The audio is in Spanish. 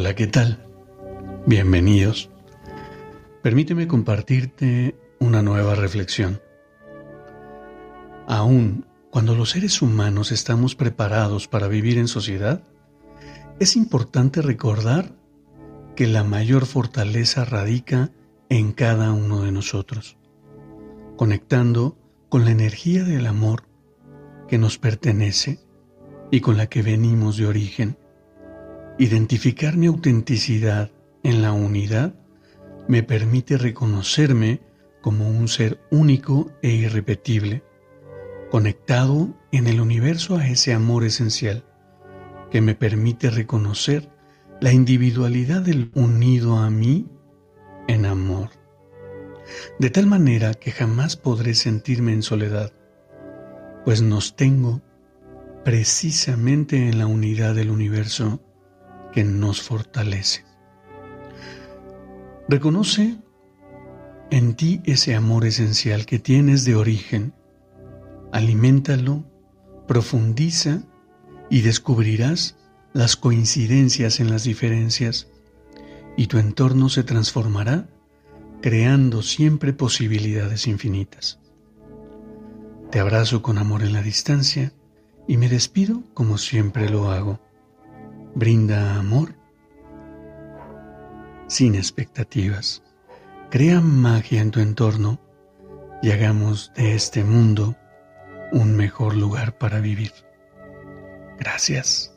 Hola, ¿qué tal? Bienvenidos. Permíteme compartirte una nueva reflexión. Aún cuando los seres humanos estamos preparados para vivir en sociedad, es importante recordar que la mayor fortaleza radica en cada uno de nosotros, conectando con la energía del amor que nos pertenece y con la que venimos de origen. Identificar mi autenticidad en la unidad me permite reconocerme como un ser único e irrepetible, conectado en el universo a ese amor esencial que me permite reconocer la individualidad del unido a mí en amor, de tal manera que jamás podré sentirme en soledad, pues nos tengo precisamente en la unidad del universo que nos fortalece. Reconoce en ti ese amor esencial que tienes de origen, aliméntalo, profundiza y descubrirás las coincidencias en las diferencias y tu entorno se transformará creando siempre posibilidades infinitas. Te abrazo con amor en la distancia y me despido como siempre lo hago. Brinda amor sin expectativas. Crea magia en tu entorno y hagamos de este mundo un mejor lugar para vivir. Gracias.